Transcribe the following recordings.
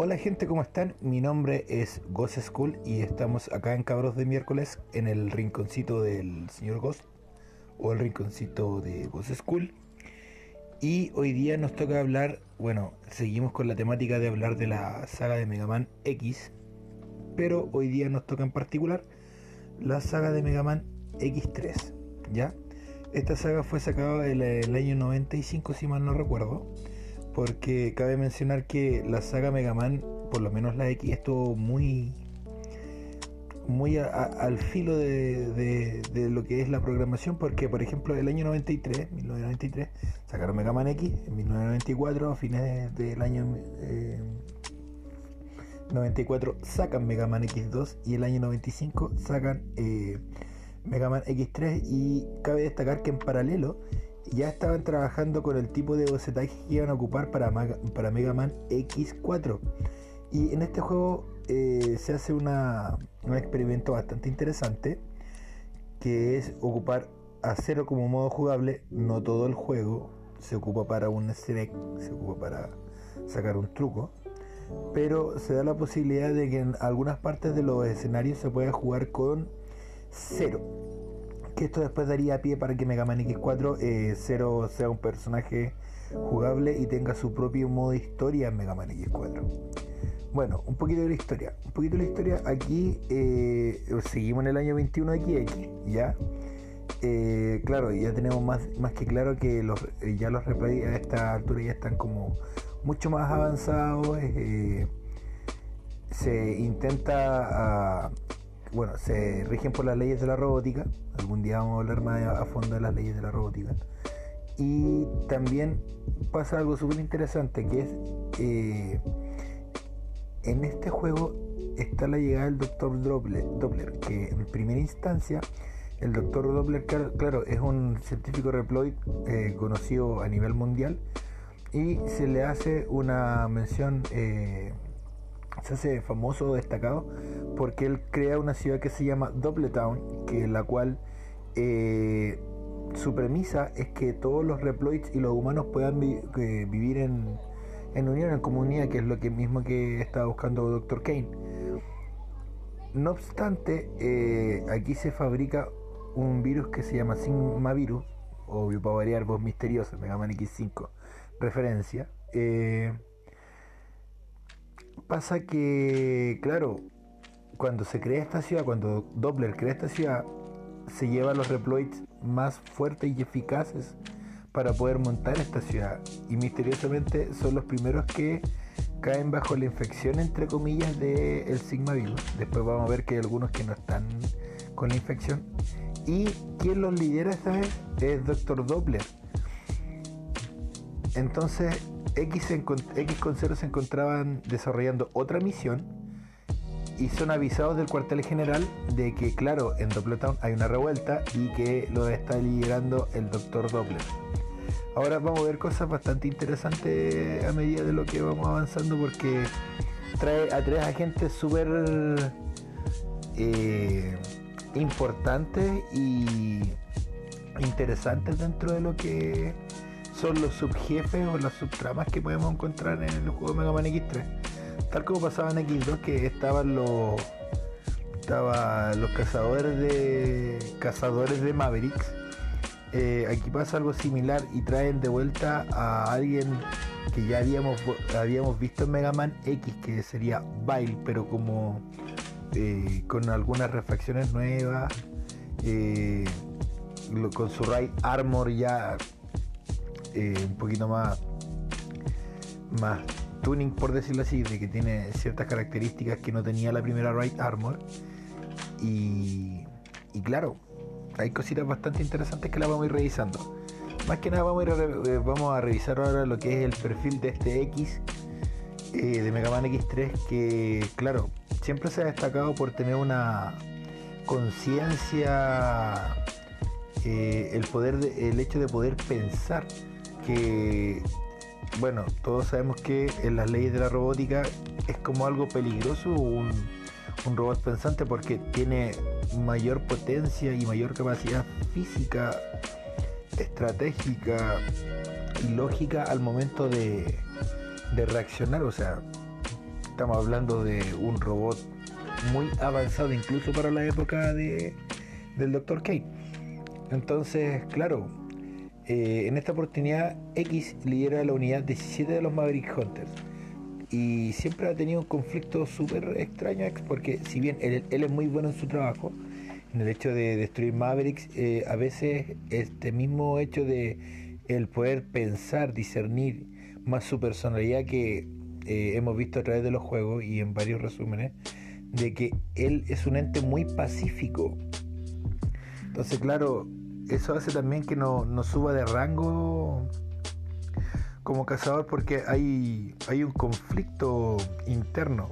Hola gente, ¿cómo están? Mi nombre es Ghost School y estamos acá en Cabros de Miércoles en el rinconcito del señor Ghost o el rinconcito de Ghost School. Y hoy día nos toca hablar, bueno, seguimos con la temática de hablar de la saga de Mega Man X, pero hoy día nos toca en particular la saga de Mega Man X3, ¿ya? Esta saga fue sacada en el año 95, si mal no recuerdo porque cabe mencionar que la saga Mega Man, por lo menos la X, estuvo muy muy al filo de, lo que es la programación, porque por ejemplo el año 93, 1993, sacaron Mega Man X, en 1994, a fines del año 94 eh, sacan Mega Man X2 y el año 95 sacan eh, Mega Man X3 y cabe destacar que en paralelo ya estaban trabajando con el tipo de bocetaje que iban a ocupar para, para Mega Man X4. Y en este juego eh, se hace una, un experimento bastante interesante, que es ocupar a cero como modo jugable, no todo el juego, se ocupa para un select, se ocupa para sacar un truco, pero se da la posibilidad de que en algunas partes de los escenarios se pueda jugar con cero que esto después daría pie para que Mega Man X4 eh, sea un personaje jugable y tenga su propio modo de historia en Mega Man X4. Bueno, un poquito de la historia. Un poquito de la historia. Aquí eh, seguimos en el año 21 XX, ¿ya? Eh, claro, ya tenemos más, más que claro que los, ya los replays a esta altura ya están como mucho más avanzados. se intenta ah, bueno, se rigen por las leyes de la robótica. Algún día vamos a hablar más a fondo de las leyes de la robótica. Y también pasa algo súper interesante que es eh, en este juego está la llegada del doctor Doppler, que en primera instancia el doctor Doppler, claro, es un científico reploid eh, conocido a nivel mundial y se le hace una mención eh, se hace famoso, destacado, porque él crea una ciudad que se llama Doubletown, que la cual eh, su premisa es que todos los Reploids y los humanos puedan vivir en, unión, en comunidad, que es lo que mismo que estaba buscando Dr. Kane. No obstante, eh, aquí se fabrica un virus que se llama Sigma Virus, obvio para variar, voz misteriosa, Mega Man X5, referencia. Eh, pasa que, claro, cuando se crea esta ciudad, cuando Doppler crea esta ciudad, se lleva los reploids más fuertes y eficaces para poder montar esta ciudad. Y misteriosamente son los primeros que caen bajo la infección, entre comillas, del el Sigma Virus. Después vamos a ver que hay algunos que no están con la infección. Y quien los lidera esta vez es Doctor Doppler. Entonces, X, X con 0 se encontraban desarrollando otra misión y son avisados del cuartel general de que, claro, en Dopplertown hay una revuelta y que lo está liderando el Dr. Doppler. Ahora vamos a ver cosas bastante interesantes a medida de lo que vamos avanzando porque trae a tres agentes súper eh, importantes y interesantes dentro de lo que son los subjefes o las subtramas que podemos encontrar en el juego Mega Man X3. Tal como pasaba en X2 que estaban los estaban los cazadores de cazadores de Mavericks. Eh, aquí pasa algo similar y traen de vuelta a alguien que ya habíamos, habíamos visto en Mega Man X, que sería Bile, pero como eh, con algunas refacciones nuevas, eh, con su Right Armor ya eh, un poquito más, más tuning, por decirlo así, de que tiene ciertas características que no tenía la primera Right Armor. Y, y claro, hay cositas bastante interesantes que las vamos a ir revisando. Más que nada vamos a, eh, vamos a revisar ahora lo que es el perfil de este X eh, de Mega Man X3 que claro, siempre se ha destacado por tener una conciencia, el poder, el hecho de poder pensar que, bueno, todos sabemos que en las leyes de la robótica es como algo peligroso un, un robot pensante porque tiene mayor potencia y mayor capacidad física, estratégica y lógica al momento de, de reaccionar. O sea, estamos hablando de un robot muy avanzado incluso para la época de, del Dr. Kate. Entonces, claro, eh, en esta oportunidad X lidera la unidad 17 de los Maverick Hunters. Y siempre ha tenido un conflicto súper extraño porque si bien él, es muy bueno en su trabajo, en el hecho de destruir Mavericks, eh, a veces este mismo hecho de el poder pensar, discernir más su personalidad que eh, hemos visto a través de los juegos y en varios resúmenes, de que él es un ente muy pacífico. Entonces, claro, eso hace también que no, suba de rango como cazador porque hay, hay un conflicto interno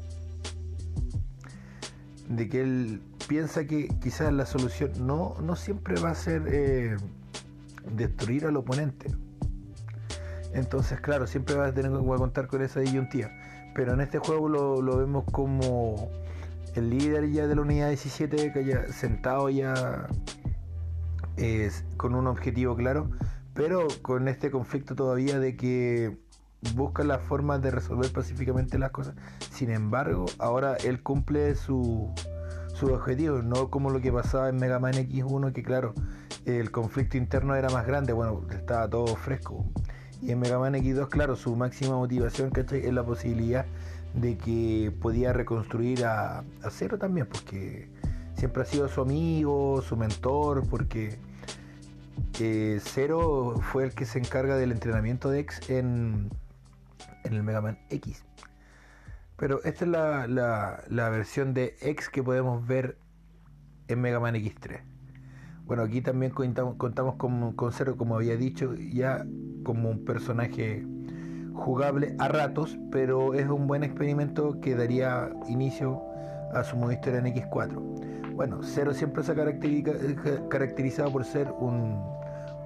de que él piensa que quizás la solución no, no siempre va a ser eh, destruir al oponente. Entonces, claro, siempre va a tener que contar con esa disyuntiva. Pero en este juego lo, lo vemos como el líder ya de la unidad 17 que haya sentado ya con un objetivo claro, pero con este conflicto todavía de que busca la forma de resolver pacíficamente las cosas. Sin embargo, ahora él cumple su, su objetivo, no como lo que pasaba en Mega Man X1, que claro, el conflicto interno era más grande, bueno, estaba todo fresco. Y en Mega Man X2, claro, su máxima motivación es la posibilidad de que podía reconstruir a, a Zero también, porque siempre ha sido su amigo, su mentor, porque eh, Zero fue el que se encarga del entrenamiento de X en, el Mega Man X. Pero esta es la, versión de X que podemos ver en Mega Man X3. Bueno, aquí también contamos, con, con como había dicho, ya como un personaje jugable a ratos, pero es un buen experimento que daría inicio a su modo historia en X4. Bueno, Zero siempre se ha caracterizado por ser un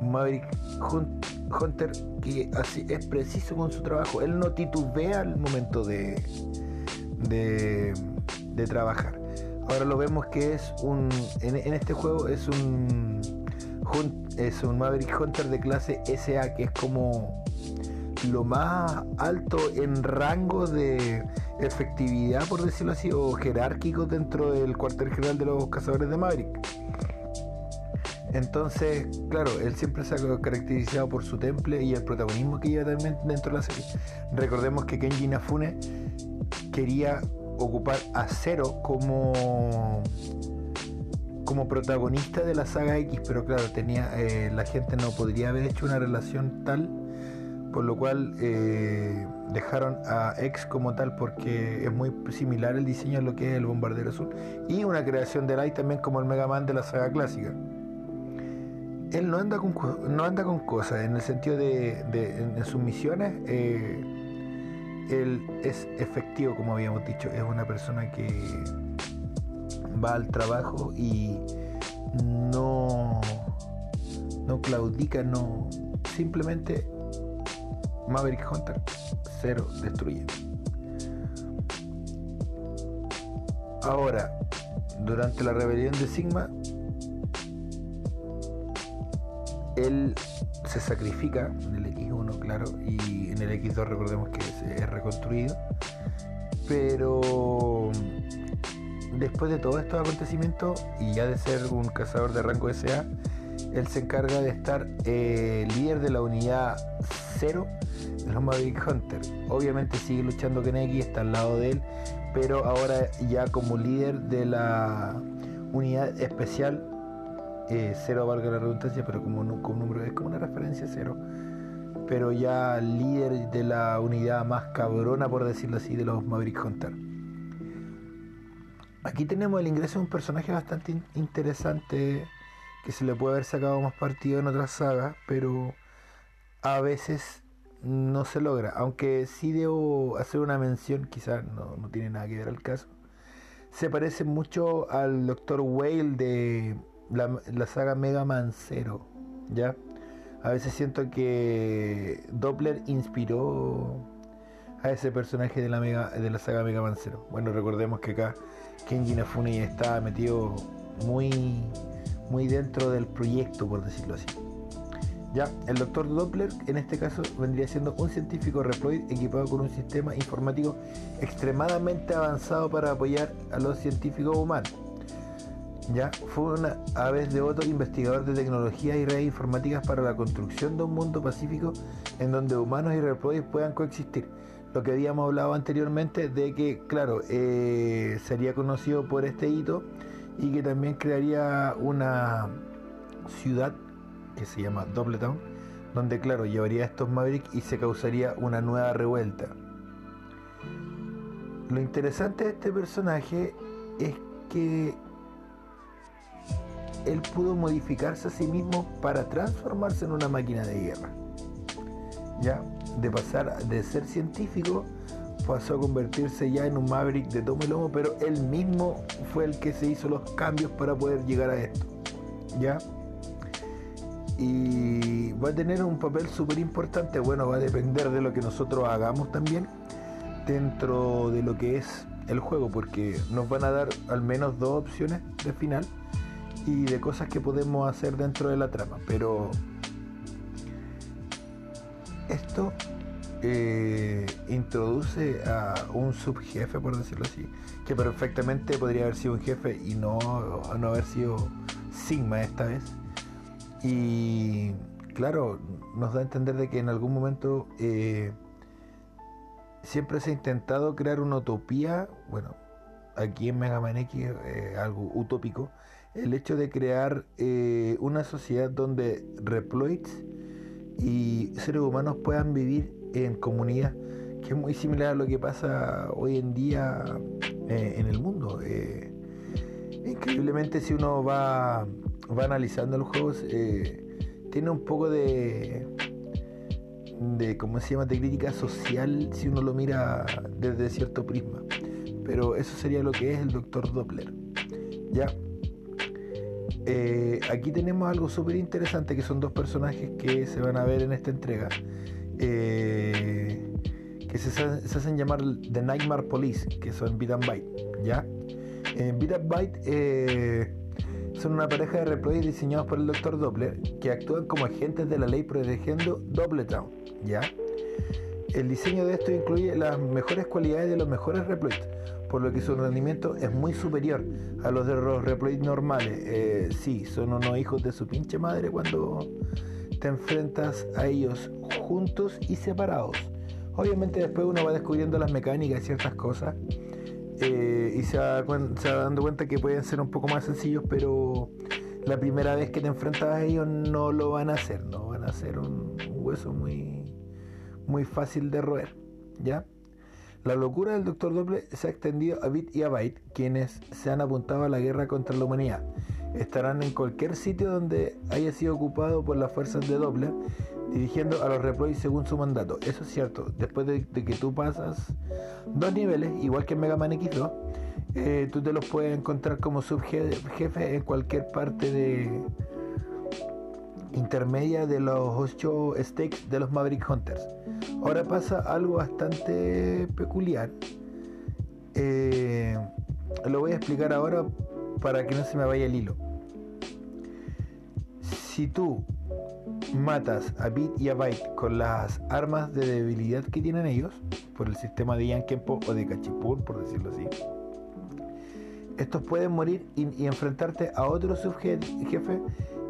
Maverick Hunter que así es preciso con su trabajo. Él no titubea al momento de, de, trabajar. Ahora lo vemos que es un. En, este juego es un. Es un Maverick Hunter de clase SA, que es como lo más alto en rango de efectividad, por decirlo así, o jerárquico dentro del cuartel general de los cazadores de Maverick. Entonces, claro, él siempre se ha caracterizado por su temple y el protagonismo que lleva también dentro de la serie. Recordemos que Kenji Nafune quería ocupar a Zero como como protagonista de la saga X, pero claro, tenía eh, la gente no podría haber hecho una relación tal por lo cual eh, dejaron a X como tal porque es muy similar el diseño a lo que es el Bombardero Azul y una creación de Light también como el Mega Man de la saga clásica. Él no anda con, no anda con cosas en el sentido de, en, sus misiones. Eh, él es efectivo, como habíamos dicho, es una persona que va al trabajo y no, no claudica, no simplemente Maverick Hunter, cero destruye. Ahora, durante la rebelión de Sigma, él se sacrifica en el X1, claro, y en el X2 recordemos que es reconstruido. Pero después de todos estos acontecimientos y ya de ser un cazador de rango SA, él se encarga de estar eh, líder de la unidad 0 los Maverick Hunter. Obviamente sigue luchando X, está al lado de él, pero ahora ya como líder de la unidad especial, eh, cero valga la redundancia, pero como, como número es como una referencia cero, pero ya líder de la unidad más cabrona, por decirlo así, de los Maverick Hunter. Aquí tenemos el ingreso de un personaje bastante interesante que se le puede haber sacado más partido en otras sagas, pero a veces no se logra. Aunque sí debo hacer una mención, quizás no, tiene nada que ver al caso. Se parece mucho al Dr. Whale de la, saga Mega Man Zero. ¿Ya? A veces siento que Doppler inspiró a ese personaje de la, Mega, de la saga Mega Man Zero. Bueno, recordemos que acá Kenji Nafune está metido muy, muy dentro del proyecto, por decirlo así. Ya, el doctor Doppler en este caso vendría siendo un científico reploid equipado con un sistema informático extremadamente avanzado para apoyar a los científicos humanos. Ya, fue una a vez de otro investigador de tecnología y redes informáticas para la construcción de un mundo pacífico en donde humanos y reploids puedan coexistir. Lo que habíamos hablado anteriormente de que, claro, eh, sería conocido por este hito y que también crearía una ciudad que se llama Doubletown, donde claro, llevaría a estos Mavericks y se causaría una nueva revuelta. Lo interesante de este personaje es que él pudo modificarse a sí mismo para transformarse en una máquina de guerra. Ya, de pasar de ser científico pasó a convertirse ya en un Maverick de tomo y lomo, pero él mismo fue el que se hizo los cambios para poder llegar a esto. ¿Ya? Y va a tener un papel súper importante. Bueno, va a depender de lo que nosotros hagamos también dentro de lo que es el juego, porque nos van a dar al menos dos opciones de final y de cosas que podemos hacer dentro de la trama. Pero esto eh, introduce a un subjefe, por decirlo así, que perfectamente podría haber sido un jefe y no, no haber sido Sigma esta vez y claro, nos da a entender de que en algún momento eh, siempre se ha intentado crear una utopía, bueno, aquí en Mega Man X eh, algo utópico, el hecho de crear eh, una sociedad donde Reploids y seres humanos puedan vivir en comunidad, que es muy similar a lo que pasa hoy en día en el mundo. increíblemente si uno va va analizando los juegos, eh, tiene un poco de, de, ¿cómo se llama?, de crítica social si uno lo mira desde cierto prisma. Pero eso sería lo que es el Doctor Doppler. Ya. Eh, aquí tenemos algo súper interesante que son dos personajes que se van a ver en esta entrega. Eh, que se, se, hacen llamar The Nightmare Police, que son Beat and Bite. ¿Ya? En Beat and Bite son una pareja de reploids diseñados por el Dr. Doppler que actúan como agentes de la ley protegiendo Doubletown, ¿ya? El diseño de esto incluye las mejores cualidades de los mejores reploids, por lo que su rendimiento es muy superior a los de los reploids normales. Eh, sí, son unos hijos de su pinche madre cuando te enfrentas a ellos juntos y separados. Obviamente después uno va descubriendo las mecánicas y ciertas cosas eh, y se va, dando cuenta que pueden ser un poco más sencillos, pero la primera vez que te enfrentas a ellos no lo van a hacer, no van a ser un, hueso muy, muy fácil de roer, ¿ya? La locura del Dr. Doble se ha extendido a Bit y a Byte, quienes se han apuntado a la guerra contra la humanidad. Estarán en cualquier sitio donde haya sido ocupado por las fuerzas de Doble dirigiendo a los reploids según su mandato. Eso es cierto, después de, que tú pasas dos niveles, igual que en Mega Man X2, eh, tú te los puedes encontrar como subjefe en cualquier parte de intermedia de los 8 stakes de los Maverick Hunters. Ahora pasa algo bastante peculiar. Eh, lo voy a explicar ahora para que no se me vaya el hilo. Si tú matas a Bit y a Byte con las armas de debilidad que tienen ellos, por el sistema de Yankempo o de Cachipur, por decirlo así, estos pueden morir y, enfrentarte a otro subjefe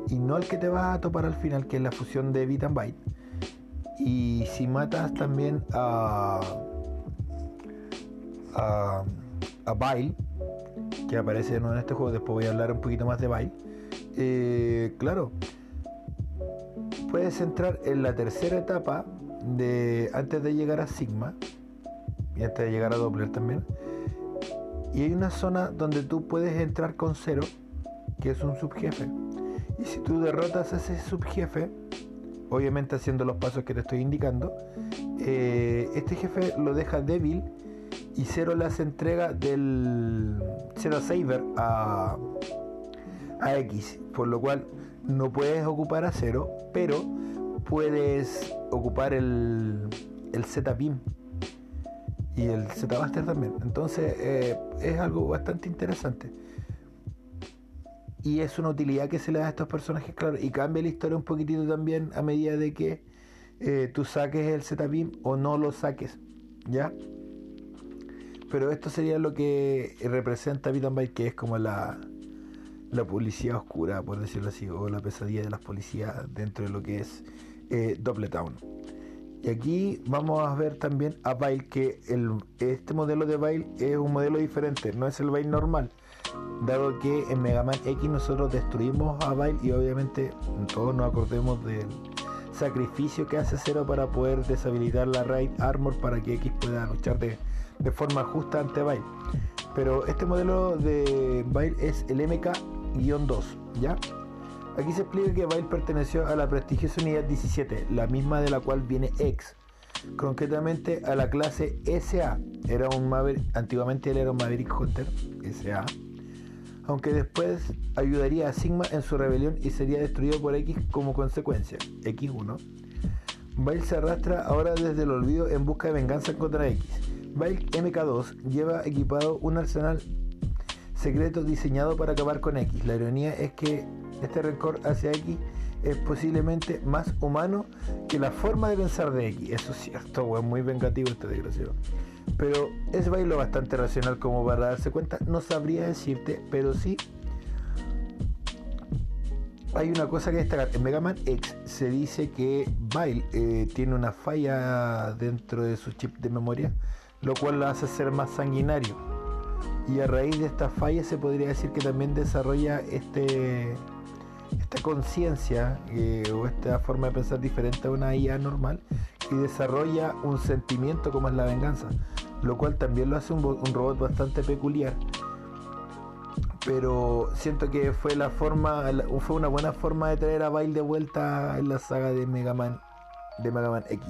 y no al que te vas a topar al final, que es la fusión de Bit and Byte. Y si matas también a, a, a que aparece en este juego, después voy a hablar un poquito más de Bile, eh, claro, puedes entrar en la tercera etapa de antes de llegar a Sigma y antes de llegar a Doppler también. Y hay una zona donde tú puedes entrar con cero, que es un subjefe. Y si tú derrotas a ese subjefe, obviamente haciendo los pasos que te estoy indicando, eh, este jefe lo deja débil y cero le hace entrega del cero saber a, a X, por lo cual no puedes ocupar a cero, pero puedes ocupar el, el Z-Beam y el Z-Buster también. Entonces eh, es algo bastante interesante. y es una utilidad que se le da a estos personajes, claro, y cambia la historia un poquitito también a medida de que eh, tú saques el Z-Beam o no lo saques, ¿ya? Pero esto sería lo que representa Beat Byte, que es como la, la policía oscura, por decirlo así, o la pesadilla de las policías dentro de lo que es eh, Double Town. Y aquí vamos a ver también a Bail, que el, este modelo de Bail es un modelo diferente, no es el Bail normal. Dado que en Mega Man X nosotros destruimos a Bail y obviamente todos nos acordemos del sacrificio que hace Zero para poder deshabilitar la Raid Armor para que X pueda luchar de, de forma justa ante Bail. Pero este modelo de Bail es el MK-2, ¿ya? Aquí se explica que Bail perteneció a la prestigiosa unidad 17, la misma de la cual viene X, concretamente a la clase SA. Era un Maverick, antiguamente él era un Maverick Hunter, SA, aunque después ayudaría a Sigma en su rebelión y sería destruido por X como consecuencia, X1. Bail se arrastra ahora desde el olvido en busca de venganza contra X. Bail MK2 lleva equipado un arsenal secreto diseñado para acabar con X. La ironía es que este rencor hacia X es posiblemente más humano que la forma de pensar de X. Eso es cierto, es muy vengativo este desgraciado. Pero es bailo bastante racional como para darse cuenta. No sabría decirte, pero sí. Hay una cosa que destacar. En Mega Man X se dice que Bail eh, tiene una falla dentro de su chip de memoria, lo cual lo hace ser más sanguinario. Y a raíz de esta falla se podría decir que también desarrolla este esta conciencia eh, o esta forma de pensar diferente a una IA normal y desarrolla un sentimiento como es la venganza, lo cual también lo hace un, robot bastante peculiar. Pero siento que fue la forma, fue una buena forma de traer a Bail de vuelta en la saga de Mega Man, de Mega Man X.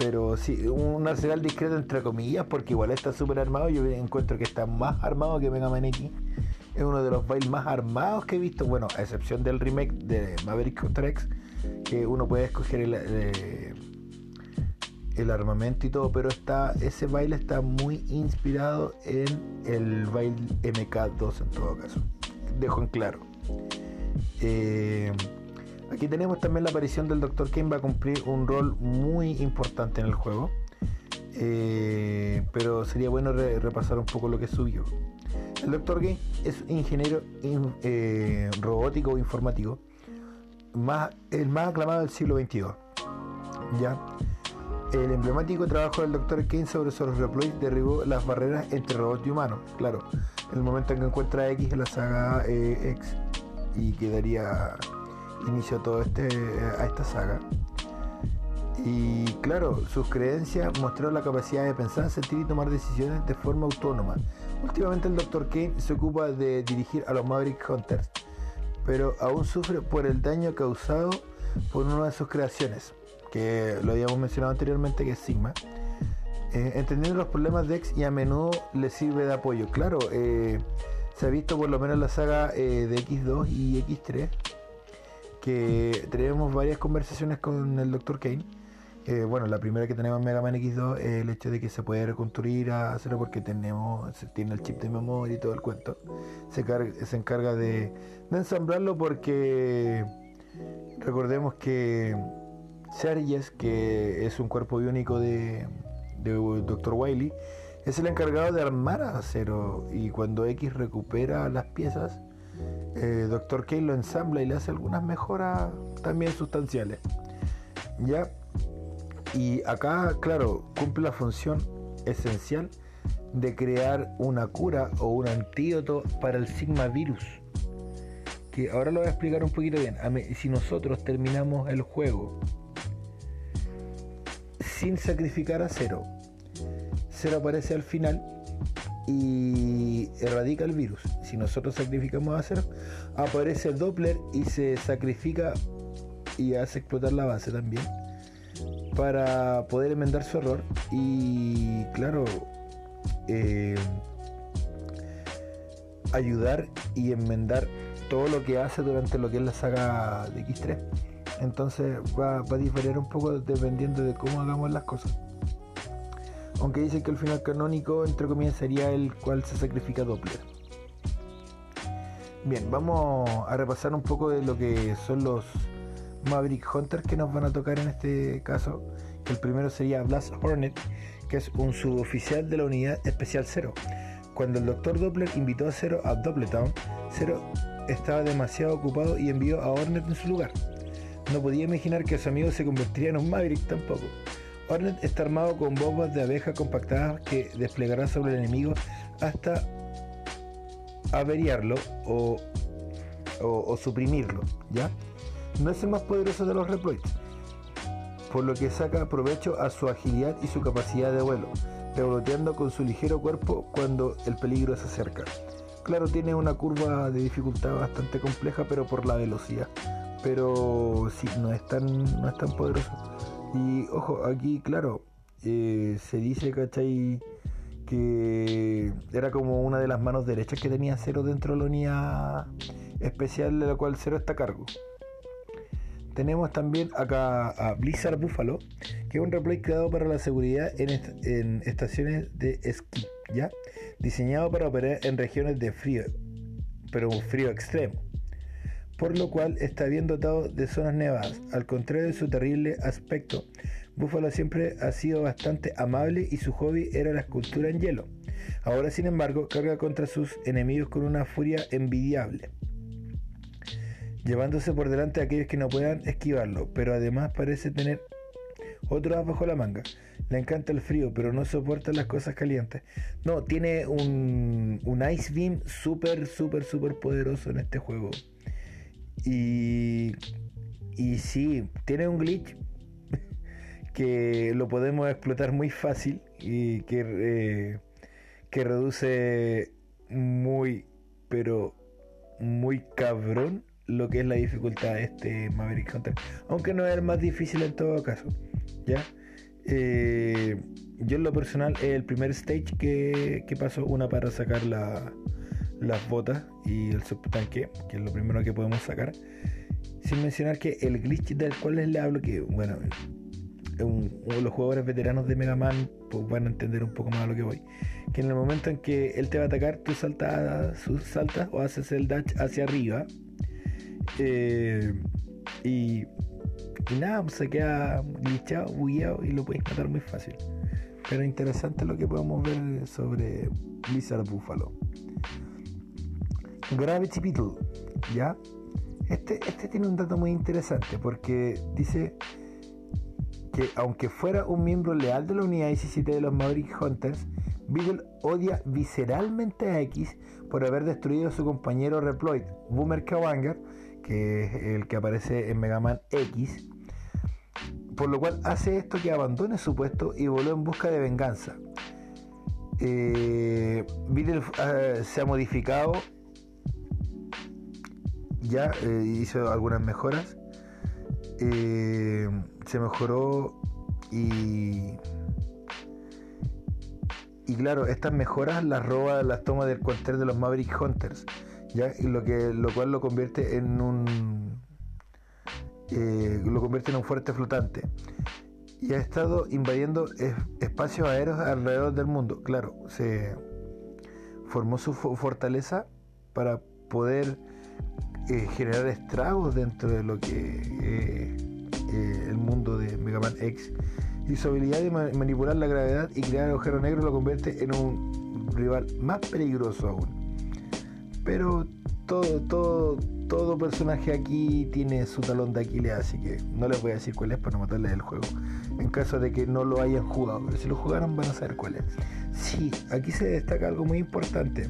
Pero sí, un arsenal discreto entre comillas, porque igual está súper armado. Yo encuentro que está más armado que Mega Man es uno de los bailes más armados que he visto, bueno, a excepción del remake de Maverick Contra X, que uno puede escoger el, eh, el, armamento y todo, pero está, ese baile está muy inspirado en el baile MK2 en todo caso. Dejo en claro. Eh, aquí tenemos también la aparición del Dr. Kane, va a cumplir un rol muy importante en el juego. Eh, pero sería bueno repasar un poco lo que subió. El Dr. Game es ingeniero eh, robótico o informático, más, el más aclamado del siglo XXII. ¿ya? El emblemático trabajo del Dr. Kane sobre los reploids derribó las barreras entre robot y humano. Claro, en el momento en que encuentra X en la saga eh, X y que a, todo este, a esta saga. Y claro, sus creencias mostraron la capacidad de pensar, sentir y tomar decisiones de forma autónoma, Últimamente el Dr. Kane se ocupa de dirigir a los Maverick Hunters, pero aún sufre por el daño causado por una de sus creaciones, que lo habíamos mencionado anteriormente, que es Sigma. Eh, entendiendo los problemas de X y a menudo le sirve de apoyo. Claro, eh, se ha visto por lo menos la saga eh, de X2 y X3 que tenemos varias conversaciones con el Dr. Kane eh, bueno, la primera que tenemos en Mega Man X2 es el hecho de que se puede reconstruir a cero porque tenemos, tiene el chip de memoria y todo el cuento. Se, encarga de, ensamblarlo porque recordemos que Serges, que es un cuerpo biónico de, de Dr. Wily, es el encargado de armar a Cero y cuando X recupera las piezas, eh, Dr. Lo ensambla y le hace algunas mejoras también sustanciales. Ya y acá, claro, cumple la función esencial de crear una cura o un antídoto para el sigma virus. Que ahora lo voy a explicar un poquito bien. Si nosotros terminamos el juego sin sacrificar a Cero, Cero aparece al final y erradica el virus. Si nosotros sacrificamos a Cero, aparece Doppler y se sacrifica y hace explotar la base también para poder enmendar su error. Y claro eh, ayudar y enmendar todo lo que hace durante lo que es la saga de X3 entonces va, a diferir un poco dependiendo de cómo hagamos las cosas aunque dice que el final canónico entre comillas sería el cual se sacrifica Doppler Bien, vamos a repasar un poco de lo que son los Maverick Hunters que nos van a tocar en este caso. El primero sería Blast Hornet, que es un suboficial de la unidad especial Zero. Cuando el Dr. Doppler invitó a Zero a Doubletown, Zero estaba demasiado ocupado y envió a Hornet en su lugar. No podía imaginar que su amigo se convertiría en un Maverick tampoco. Hornet está armado con bombas de abeja compactadas que desplegará sobre el enemigo hasta averiarlo o, o, suprimirlo, ¿ya? No es el más poderoso de los Reploids, por lo que saca provecho a su agilidad y su capacidad de vuelo, revoloteando con su ligero cuerpo cuando el peligro se acerca. Claro, tiene una curva de dificultad bastante compleja, pero por la velocidad. Pero sí, no es tan, no es tan poderoso. Y ojo, aquí, claro, eh, se dice, ¿cachai? Que era como una de las manos derechas que tenía Cero dentro de la unidad especial de la cual Cero está a cargo. Tenemos también acá a Blizzard Buffalo, que es un replay creado para la seguridad en, estaciones de esquí, ¿ya? Diseñado para operar en regiones de frío, pero un frío extremo. Por lo cual está bien dotado de zonas nevadas. Al contrario de su terrible aspecto, Buffalo siempre ha sido bastante amable y su hobby era la escultura en hielo. Ahora, sin embargo, carga contra sus enemigos con una furia envidiable llevándose por delante a aquellos que no puedan esquivarlo, pero además parece tener otro as bajo la manga. Le encanta el frío, pero no soporta las cosas calientes. No, tiene un, un Ice Beam súper, súper, súper poderoso en este juego. Y, y sí, tiene un glitch que lo podemos explotar muy fácil y que, eh, que reduce muy, pero muy cabrón lo que es la dificultad de este Maverick Hunter. Aunque no es el más difícil en todo caso. ¿Ya? Eh, yo en lo personal el primer stage que, que pasó, una para sacar la, las botas y el subtanque, que es lo primero que podemos sacar. Sin mencionar que el glitch del cual les hablo, que bueno, los jugadores veteranos de Mega Man pues, van a entender un poco más a lo que voy. Que en el momento en que él te va a atacar, tú saltas, saltas o haces el dash hacia arriba eh, y, nada, pues, se queda glitchado, bugueado y lo puedes matar muy fácil. Pero interesante lo que podemos ver sobre Blizzard Buffalo. Gravity Beetle, ¿ya? Este, este tiene un dato muy interesante porque dice que aunque fuera un miembro leal de la unidad 17 de los Maverick Hunters, Beetle odia visceralmente a X por haber destruido a su compañero Reploid, Boomer Kawanger, que es el que aparece en Mega Man X, por lo cual hace esto que abandone su puesto y voló en busca de venganza. Eh, eh se ha modificado, ya eh, hizo algunas mejoras, eh, se mejoró y y claro, estas mejoras las roba las toma del cuartel de los Maverick Hunters. ¿ya? Lo, que, lo cual lo convierte en un eh, lo convierte en un fuerte flotante y ha estado invadiendo espacios aéreos alrededor del mundo. Claro, se formó su fortaleza para poder eh, generar estragos dentro de lo que eh, el mundo de Mega Man X y su habilidad de manipular la gravedad y crear agujero negro lo convierte en un rival más peligroso aún. Pero todo, todo, todo personaje aquí tiene su talón de Aquiles, así que no les voy a decir cuál es para no matarles el juego. En caso de que no lo hayan jugado, pero si lo jugaron van a saber cuál es. Sí, aquí se destaca algo muy importante.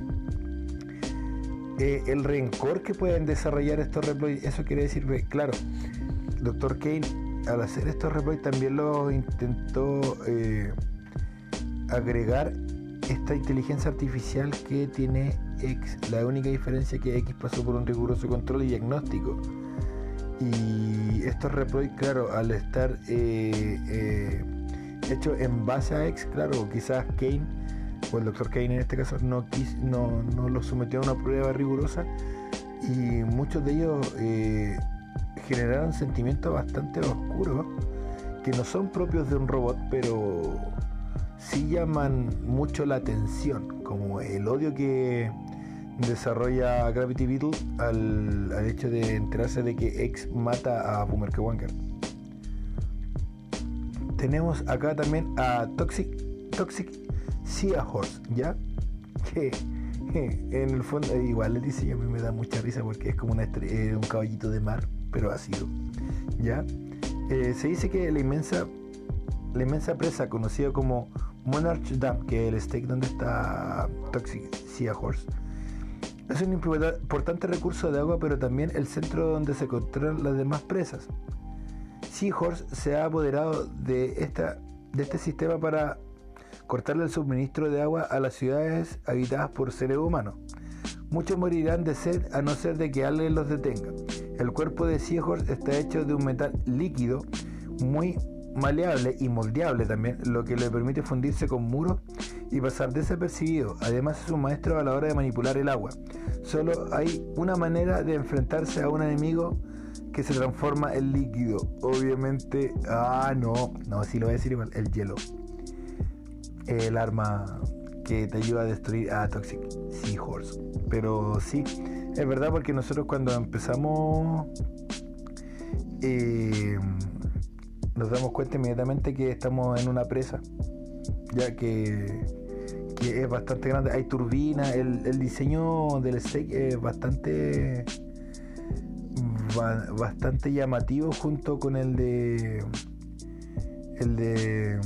El rencor que pueden desarrollar estos reploids, eso quiere decir, claro, Dr. Kane al hacer estos reploids también lo intentó eh, agregar esta inteligencia artificial que tiene X. La única diferencia es que X pasó por un riguroso control y diagnóstico. Y estos reploids, claro, al estar eh, eh, hechos en base a X, claro, quizás Kane, o el doctor Kane en este caso, no, no, no lo sometió a una prueba rigurosa y muchos de ellos eh, generaron sentimientos bastante oscuros que no son propios de un robot, pero sí llaman mucho la atención, como el odio que desarrolla Gravity Beetle al, al hecho de enterarse de que X mata a Wanker. Tenemos acá también a Toxic, Toxic Sea Horse, ¿ya? Que en el fondo, igual el diseño a mí me da mucha risa porque es como una eh, un caballito de mar, pero ácido, ¿ya? Eh, se dice que la inmensa, la inmensa presa conocida como Monarch Dam, que es el stake donde está Toxic Sea Horse, es un importante recurso de agua, pero también el centro donde se encuentran las demás presas. Seahorse se ha apoderado de, esta, de este sistema para cortarle el suministro de agua a las ciudades habitadas por seres humanos. Muchos morirán de sed a no ser de que alguien los detenga. El cuerpo de Seahorse está hecho de un metal líquido muy maleable y moldeable también, lo que le permite fundirse con muros y pasar desapercibido. Además es un maestro a la hora de manipular el agua. Solo hay una manera de enfrentarse a un enemigo que se transforma en líquido. Obviamente, ah, no, no, sí lo voy a decir igual, el hielo. El arma que te ayuda a destruir a Toxic Seahorse. Pero sí, es verdad porque nosotros cuando empezamos eh, nos damos cuenta inmediatamente que estamos en una presa, ya que, es bastante grande. Hay turbinas, el, diseño del steak es bastante bastante llamativo junto con el de el de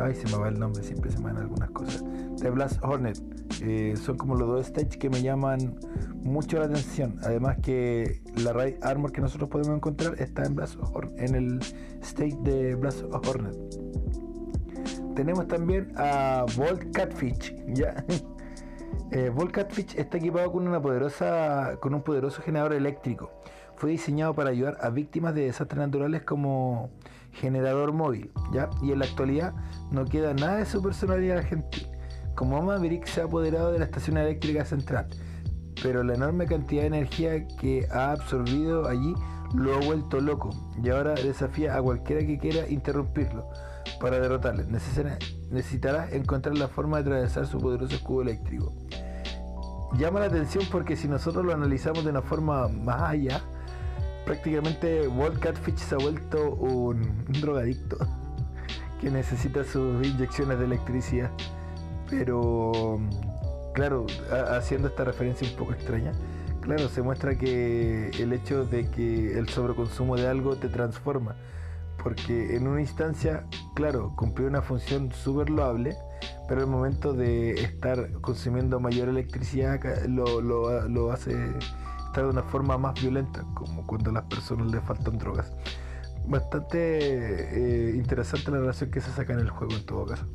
ay se me va el nombre siempre se me van algunas cosas de Blast Hornet eh, son como los dos stages que me llaman mucho la atención. Además que la Raid Armor que nosotros podemos encontrar está en, Blast en el stage de Blast Hornet. Tenemos también a Volt Catfish, ¿ya? Eh, Volt Catfish está equipado con una poderosa con un poderoso generador eléctrico. Fue diseñado para ayudar a víctimas de desastres naturales como generador móvil, ¿ya? Y en la actualidad no queda nada de su personalidad gentil como Maverick se ha apoderado de la estación eléctrica central, pero la enorme cantidad de energía que ha absorbido allí lo ha vuelto loco y ahora desafía a cualquiera que quiera interrumpirlo. Para derrotarle, necesitará encontrar la forma de atravesar su poderoso escudo eléctrico. Llama la atención porque si nosotros lo analizamos de una forma más allá, prácticamente Walt Catfish se ha vuelto un drogadicto que necesita sus inyecciones de electricidad. Pero, claro, haciendo esta referencia un poco extraña, claro, se muestra que el hecho de que el sobreconsumo de algo te transforma. Porque en una instancia, claro, cumplió una función súper loable, pero el momento de estar consumiendo mayor electricidad lo, lo, hace de una forma más violenta, como cuando a las personas les faltan drogas. Bastante eh, interesante la relación que se saca en el juego en todo caso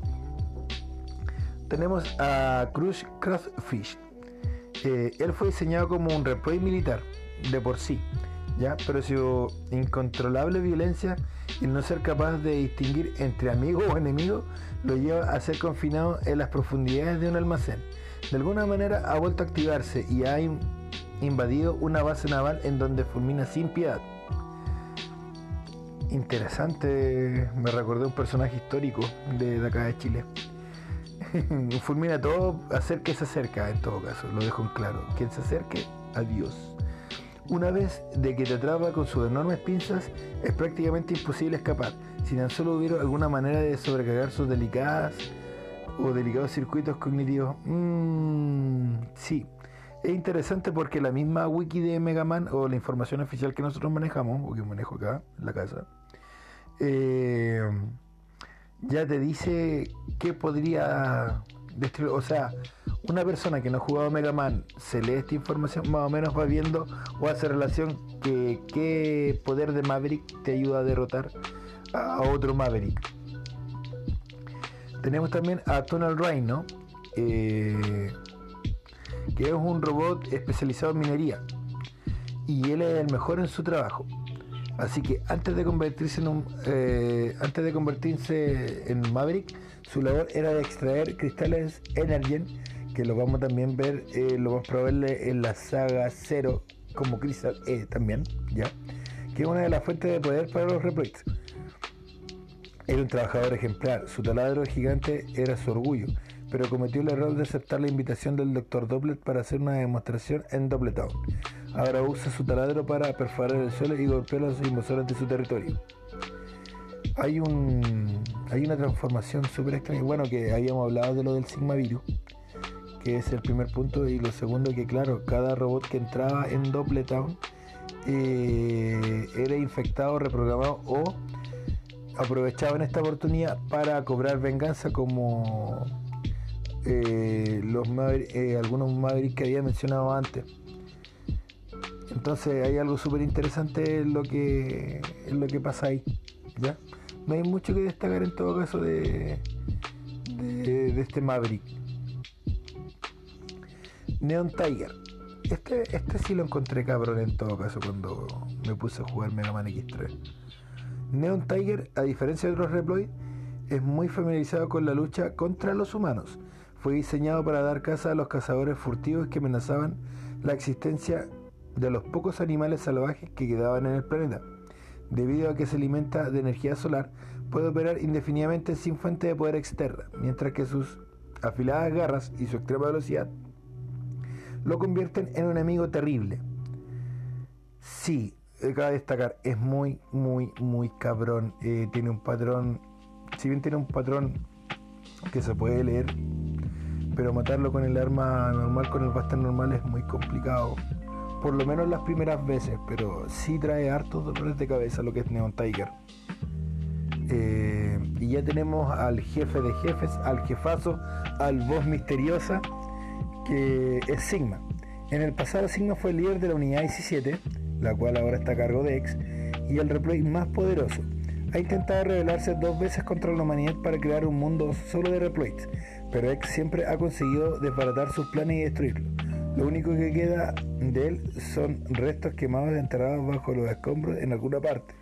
tenemos a Crush Craftfish. Eh, él fue diseñado como un replay militar de por sí, ¿ya? pero su incontrolable violencia y no ser capaz de distinguir entre amigo o enemigo lo lleva a ser confinado en las profundidades de un almacén. De alguna manera ha vuelto a activarse y ha invadido una base naval en donde fulmina sin piedad. Interesante, me recordé un personaje histórico de, de acá de Chile. fulmina todo, hacer que se acerca en todo caso, lo dejo en claro. Quien se acerque, adiós. Una vez de que te atrapa con sus enormes pinzas, es prácticamente imposible escapar, si tan solo hubiera alguna manera de sobrecargar sus delicadas o delicados circuitos cognitivos. Mmm, sí. Es interesante porque la misma wiki de Mega Man o la información oficial que nosotros manejamos, o que manejo acá en la casa, eh, ya te dice que podría destruir. O sea, una persona que no ha jugado Mega Man se lee esta información, más o menos va viendo o hace relación que qué poder de Maverick te ayuda a derrotar a otro Maverick. Tenemos también a Tunnel Rhino, eh, que es un robot especializado en minería. Y él es el mejor en su trabajo. Así que antes de convertirse en un, eh, antes de convertirse en Maverick, su labor era de extraer cristales Energen, que lo vamos a también ver, eh, lo más probable en la saga 0 como Crystal E también, ya, que es una de las fuentes de poder para los Reproids. Era un trabajador ejemplar, su taladro gigante era su orgullo, pero cometió el error de aceptar la invitación del Dr. Doblet para hacer una demostración en Dobletown. Ahora usa su taladro para perforar el suelo y golpear a los invasores de su territorio. Hay un hay una transformación súper extraña. Bueno, que habíamos hablado de lo del Sigma Virus, que es el primer punto, y lo segundo que claro, cada robot que entraba en Dobletown eh, era infectado, reprogramado o aprovechaban esta oportunidad para cobrar venganza como eh, los eh, algunos Mavericks que había mencionado antes. Entonces hay algo súper interesante en lo que en lo que pasa ahí. ¿ya? No hay mucho que destacar en todo caso de, de, este Maverick. Neon Tiger. Este, este sí lo encontré cabrón en todo caso cuando me puse a jugar Mega Man X3. Neon Tiger, a diferencia de otros Reploid, es muy familiarizado con la lucha contra los humanos. Fue diseñado para dar caza a los cazadores furtivos que amenazaban la existencia de los pocos animales salvajes que quedaban en el planeta. Debido a que se alimenta de energía solar, puede operar indefinidamente sin fuente de poder externa, mientras que sus afiladas garras y su extrema velocidad lo convierten en un enemigo terrible. Sí, cabe destacar, es muy, muy, muy cabrón. Eh, tiene un patrón, si bien tiene un patrón que se puede leer, pero matarlo con el arma normal, con el bastón normal es muy complicado. Por lo menos las primeras veces, pero sí trae hartos dolores de cabeza lo que es Neon Tiger. Eh, y ya tenemos al jefe de jefes, al jefazo, al voz misteriosa, que es Sigma. En el pasado Sigma fue el líder de la unidad 17 la cual ahora está a cargo de X, y el Reploid más poderoso. Ha intentado rebelarse dos veces contra la humanidad para crear un mundo solo de Reploids, pero X siempre ha conseguido desbaratar sus planes y destruirlo. Lo único que queda de él son restos quemados enterrados bajo los escombros en alguna parte.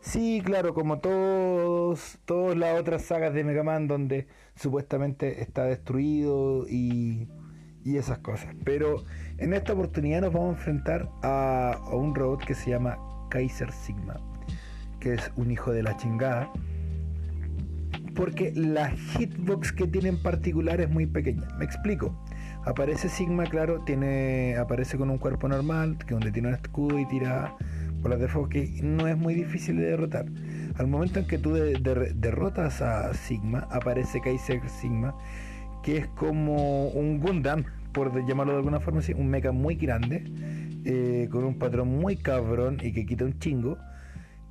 Sí, claro, como todos, todas las otras sagas de Mega Man donde supuestamente está destruido y, y esas cosas. Pero en esta oportunidad nos vamos a enfrentar a, un robot que se llama Kaiser Sigma, que es un hijo de la chingada. Porque la hitbox que tiene en particular es muy pequeña. Me explico. Aparece Sigma, claro, tiene, aparece con un cuerpo normal, que donde tiene un escudo y tira bolas de fuego, que no es muy difícil de derrotar. Al momento en que tú derrotas a Sigma, aparece Kaiser Sigma, que es como un Gundam, por llamarlo de alguna forma así, un mecha muy grande, eh, con un patrón muy cabrón y que quita un chingo.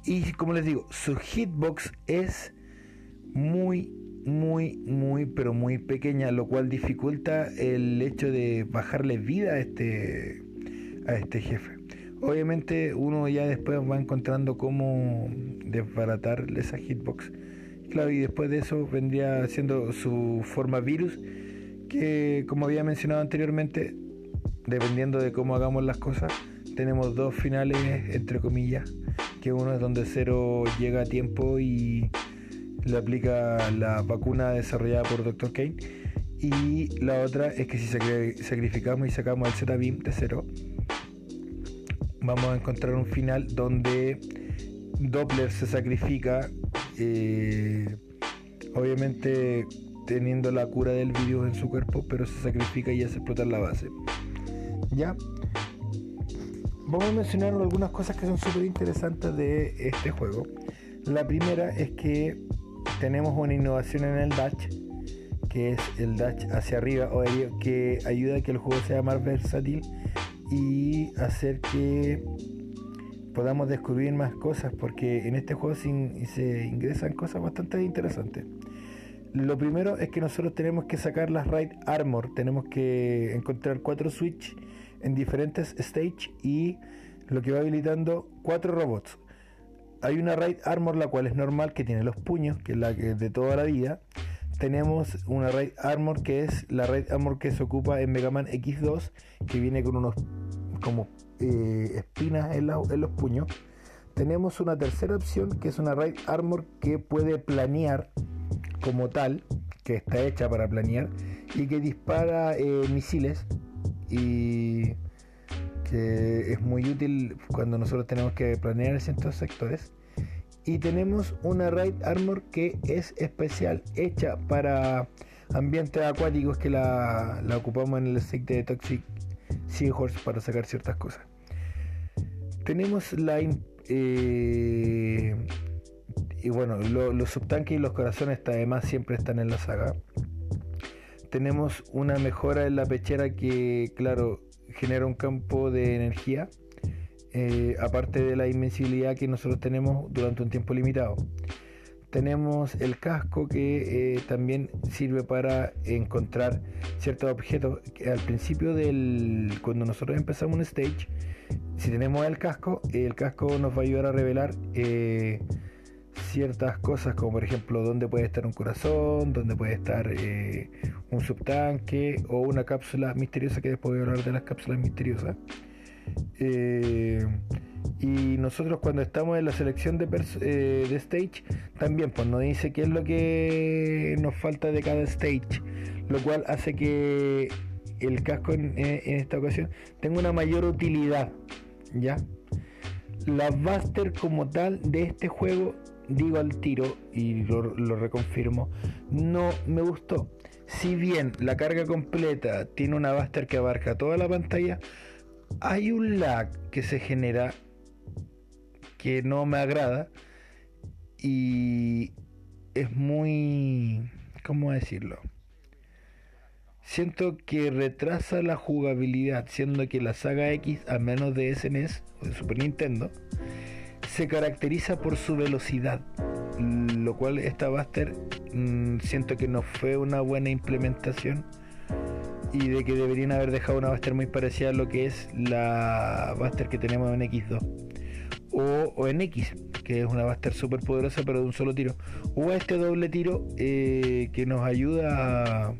Y como les digo, su hitbox es muy, muy, muy, pero muy pequeña, lo cual dificulta el hecho de bajarle vida a este, a este jefe. Obviamente uno ya después va encontrando cómo desbaratar esa hitbox. Claro, y después de eso vendría siendo su forma virus que, como había mencionado anteriormente, dependiendo de cómo hagamos las cosas, tenemos dos finales, entre comillas, que uno es donde Cero llega a tiempo y le aplica la vacuna desarrollada por Dr. Kane. Y la otra es que si sacrificamos y sacamos el Z-Beam de Cero, vamos a encontrar un final donde Doppler se sacrifica, eh, obviamente teniendo la cura del virus en su cuerpo, pero se sacrifica y hace explotar la base. ¿Ya? Vamos a mencionar algunas cosas que son súper interesantes de este juego. La primera es que tenemos una innovación en el dash, que es el dash hacia arriba, que ayuda a que el juego sea más versátil y hacer que podamos descubrir más cosas, porque en este juego se ingresan cosas bastante interesantes. Lo primero es que nosotros tenemos que sacar las Raid Armor, tenemos que encontrar cuatro switch en diferentes stage y lo que va habilitando cuatro robots. Hay una Raid Armor la cual es normal que tiene los puños, que es la que de toda la vida. Tenemos una Raid Armor que es la Raid Armor que se ocupa en Mega Man X2, que viene con unos como eh, espinas en, en los puños. Tenemos una tercera opción que es una Raid Armor que puede planear como tal, que está hecha para planear y que dispara eh, misiles y que es muy útil cuando nosotros tenemos que planear ciertos sectores. Y tenemos una Raid Armor que es especial, hecha para ambientes acuáticos que la, ocupamos en el stick de Toxic Seahorse para sacar ciertas cosas. Tenemos la... Eh, y bueno, los subtanques y los corazones además siempre están en la saga. Tenemos una mejora en la pechera que, claro, genera un campo de energía eh, aparte de la invencibilidad que nosotros tenemos durante un tiempo limitado. Tenemos el casco que eh, también sirve para encontrar ciertos objetos. Al principio del cuando nosotros empezamos un stage, si tenemos el casco, el casco nos va a ayudar a revelar eh, ciertas cosas, como por ejemplo dónde puede estar un corazón, dónde puede estar un subtanque o una cápsula misteriosa, que después voy a hablar de las cápsulas misteriosas. Eh, y nosotros cuando estamos en la selección de, eh, de stage, también pues nos dice qué es lo que nos falta de cada stage, lo cual hace que el casco en, esta ocasión tenga una mayor utilidad. ¿Ya? La Buster como tal de este juego, digo al tiro y lo, lo reconfirmo, no me gustó. Si bien la carga completa tiene una Buster que abarca toda la pantalla, hay un lag que se genera que no me agrada y es muy, ¿cómo decirlo? Siento que retrasa la jugabilidad, siendo que la saga X, a menos de SNES o de Super Nintendo, se caracteriza por su velocidad, lo cual esta Buster mm, siento que no fue una buena implementación y de que deberían haber dejado una Buster muy parecida a lo que es la Buster que tenemos en X2 o, en X, que es una Buster súper poderosa pero de un solo tiro, o este doble tiro eh, que nos ayuda a,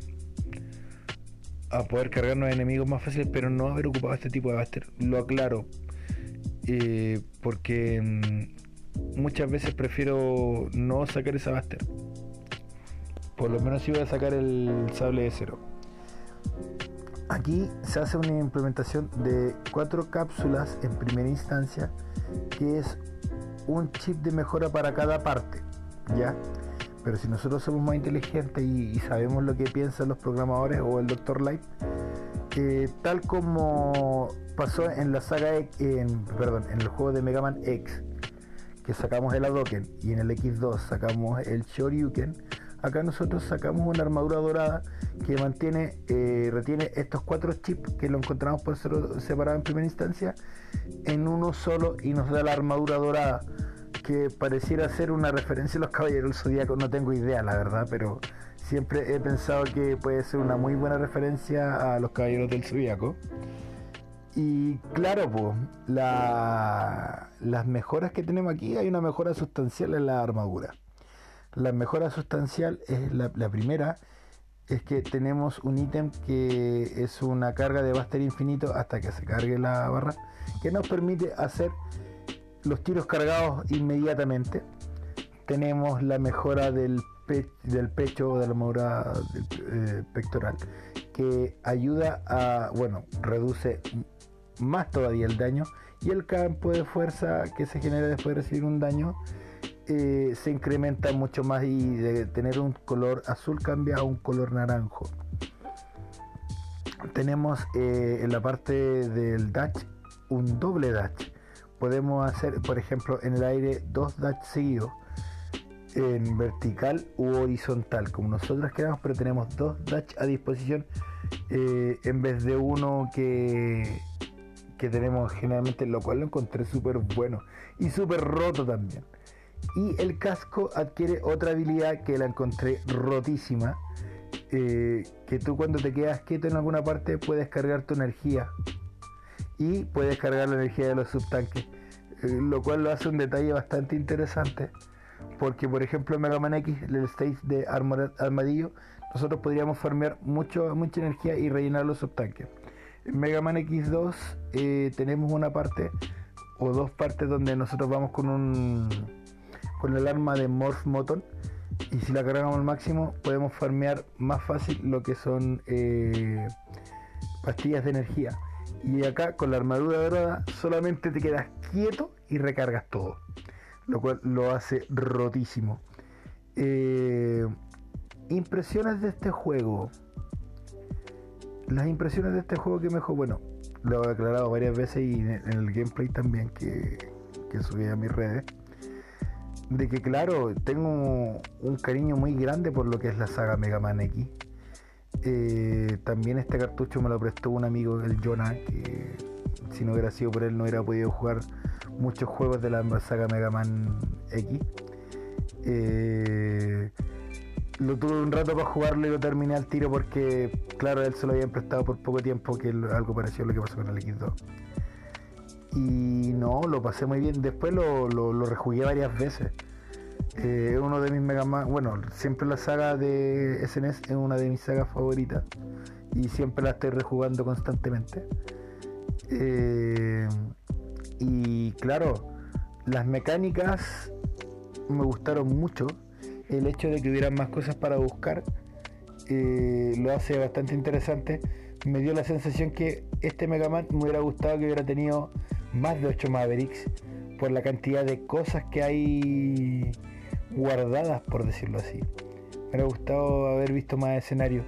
a, poder cargarnos enemigos más fáciles, pero no haber ocupado este tipo de Buster. Lo aclaro, eh, porque mm, muchas veces prefiero no sacar esa Buster. Por lo menos si voy a sacar el sable de cero. Aquí se hace una implementación de cuatro cápsulas en primera instancia, que es un chip de mejora para cada parte, ¿ya? Pero si nosotros somos más inteligentes y, sabemos lo que piensan los programadores o el Dr. Light, tal como pasó en la saga en, perdón, en el juego de Mega Man X, que sacamos el Adoken y en el X2 sacamos el Shoryuken, acá nosotros sacamos una armadura dorada que mantiene, eh, retiene estos cuatro chips que lo encontramos por ser separado en primera instancia en uno solo y nos da la armadura dorada que pareciera ser una referencia a los caballeros del no tengo idea la verdad, pero siempre he pensado que puede ser una muy buena referencia a los caballeros del zodíaco. Y claro, pues, las mejoras que tenemos aquí, hay una mejora sustancial en la armadura. La mejora sustancial es la, primera, es que tenemos un ítem que es una carga de Buster infinito hasta que se cargue la barra, que nos permite hacer los tiros cargados inmediatamente. Tenemos la mejora del, del pecho o de la armadura eh, pectoral, que ayuda a, bueno, reduce más todavía el daño y el campo de fuerza que se genera después de recibir un daño eh, se incrementa mucho más y de tener un color azul cambia a un color naranjo. Tenemos eh, en la parte del dash un doble dash. Podemos hacer, por ejemplo, en el aire dos dash seguidos en vertical u horizontal, como nosotros queramos, pero tenemos dos dash a disposición eh, en vez de uno que, que tenemos generalmente, lo cual lo encontré súper bueno y súper roto también. Y el casco adquiere otra habilidad que la encontré rotísima. Eh, que tú cuando te quedas quieto en alguna parte puedes cargar tu energía. Y puedes cargar la energía de los subtanques. Eh, lo cual lo hace un detalle bastante interesante. Porque por ejemplo en Mega Man X, el stage de Armadillo, nosotros podríamos farmear mucho, mucha energía y rellenar los subtanques. En Mega Man X2 eh, tenemos una parte o dos partes donde nosotros vamos con un con el arma de Morph Moton y si la cargamos al máximo podemos farmear más fácil lo que son eh, pastillas de energía y acá con la armadura dorada solamente te quedas quieto y recargas todo lo cual lo hace rotísimo. Eh, impresiones de este juego. Las impresiones de este juego que mejor, bueno, lo he aclarado varias veces y en el gameplay también que, que subí a mis redes. De que claro, tengo un cariño muy grande por lo que es la saga Mega Man X. Eh, también este cartucho me lo prestó un amigo, el Jonah, que si no hubiera sido por él no hubiera podido jugar muchos juegos de la saga Mega Man X. Eh, lo tuve un rato para jugarlo y lo terminé al tiro porque, claro, él se lo había prestado por poco tiempo, que algo parecido a lo que pasó con el X2. Y no, lo pasé muy bien. Después lo, lo, rejugué varias veces. Eh, uno de mis Mega Man, bueno, siempre la saga de SNES es una de mis sagas favoritas y siempre la estoy rejugando constantemente. Eh, y claro, las mecánicas me gustaron mucho. El hecho de que hubieran más cosas para buscar eh, lo hace bastante interesante. Me dio la sensación que este Mega Man me hubiera gustado que hubiera tenido más de 8 Mavericks por la cantidad de cosas que hay guardadas, por decirlo así. Me hubiera gustado haber visto más escenarios.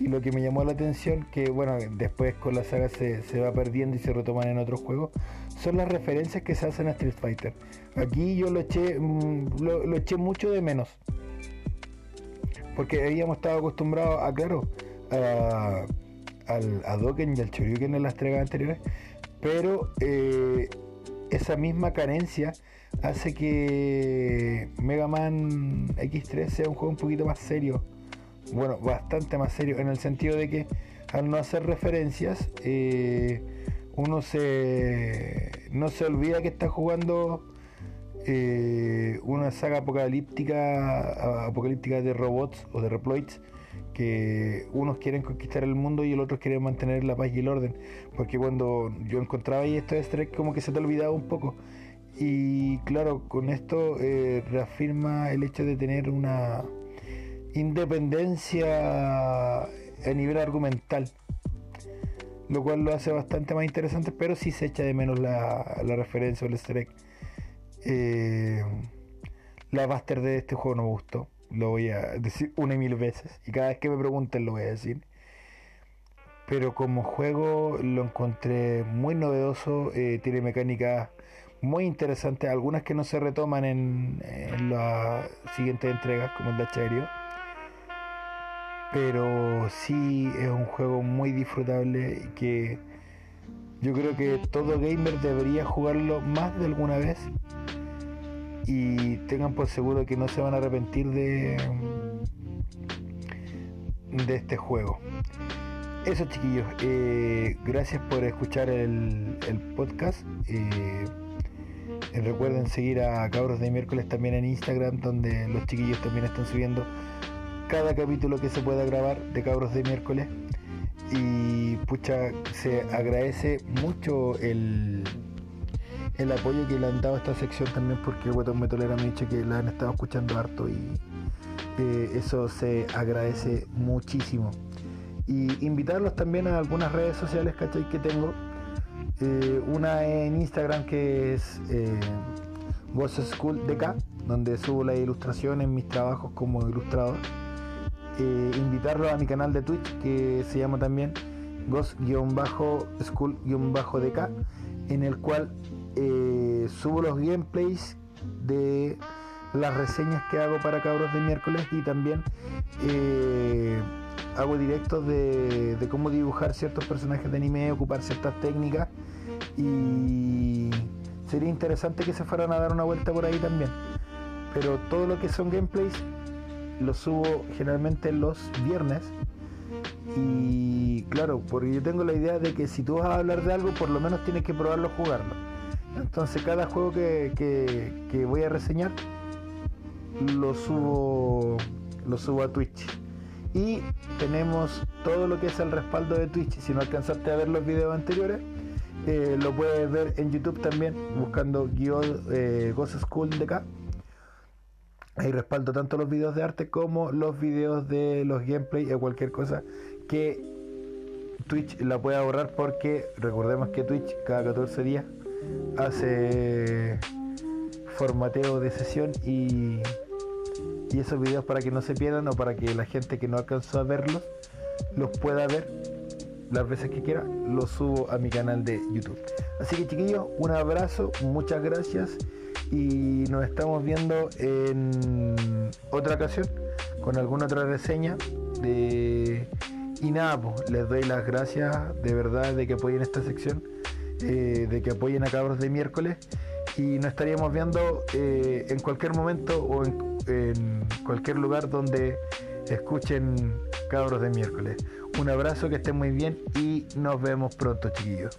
Y lo que me llamó la atención, que bueno, después con la saga se, se va perdiendo y se retoman en otros juegos, son las referencias que se hacen a Street Fighter. Aquí yo lo eché, mm, lo, eché mucho de menos. Porque habíamos estado acostumbrados a, claro, a, al, a Dokken y al Choryuken en las entregas anteriores, pero eh, esa misma carencia hace que Mega Man X3 sea un juego un poquito más serio. Bueno, bastante más serio, en el sentido de que al no hacer referencias, eh, uno se no se olvida que está jugando eh, una saga apocalíptica apocalíptica de robots o de reploids que unos quieren conquistar el mundo y el otro quieren mantener la paz y el orden. Porque cuando yo encontraba ahí esto de Strike como que se te olvidaba un poco. Y claro con esto eh, reafirma el hecho de tener una independencia a nivel argumental lo cual lo hace bastante más interesante, pero sí se echa de menos la, referencia o el easter eh, la Buster de este juego no me gustó, lo voy a decir una y mil veces, y cada vez que me pregunten lo voy a decir. Pero como juego lo encontré muy novedoso, eh, tiene mecánicas muy interesantes, algunas que no se retoman en, en las siguientes entregas, como el Dash Aéreo pero sí es un juego muy disfrutable que yo creo que todo gamer debería jugarlo más de alguna vez y tengan por seguro que no se van a arrepentir de, de este juego. Eso chiquillos, eh, gracias por escuchar el, podcast. Eh, recuerden seguir a Cabros de Miércoles también en Instagram, donde los chiquillos también están subiendo cada capítulo que se pueda grabar de Cabros de miércoles. Y pucha, se agradece mucho el, el apoyo que le han dado a esta sección también porque Guatón Metolera me ha dicho que la han estado escuchando harto y eh, eso se agradece muchísimo. Y invitarlos también a algunas redes sociales, ¿cachai? Que tengo. Eh, una en Instagram que es eh, School DK, donde subo las ilustraciones, mis trabajos como ilustrador eh, invitarlo a mi canal de Twitch que se llama también Ghost-School-DK, en el cual eh, subo los gameplays de las reseñas que hago para cabros de miércoles y también eh, hago directos de, de, cómo dibujar ciertos personajes de anime, ocupar ciertas técnicas y sería interesante que se fueran a dar una vuelta por ahí también. Pero todo lo que son gameplays lo subo generalmente los viernes. Y claro, porque yo tengo la idea de que si tú vas a hablar de algo, por lo menos tienes que probarlo jugarlo. Entonces cada juego que, que, voy a reseñar lo subo lo subo a Twitch. Y tenemos todo lo que es el respaldo de Twitch. Si no alcanzaste a ver los videos anteriores, eh, lo puedes ver en YouTube también, buscando guion eh, Ghost School de acá Ahí respaldo tanto los videos de arte como los videos de los gameplay o cualquier cosa que Twitch la pueda ahorrar porque recordemos que Twitch cada 14 días hace formateo de sesión y, y esos videos para que no se pierdan o para que la gente que no alcanzó a verlos los pueda ver las veces que quiera, los subo a mi canal de YouTube. Así que chiquillos, un abrazo, muchas gracias y nos estamos viendo en otra ocasión con alguna otra reseña de y nada pues, les doy las gracias de verdad de que apoyen esta sección eh, de que apoyen a cabros de miércoles y nos estaríamos viendo eh, en cualquier momento o en, en cualquier lugar donde escuchen cabros de miércoles. Un abrazo que estén muy bien y nos vemos pronto chiquillos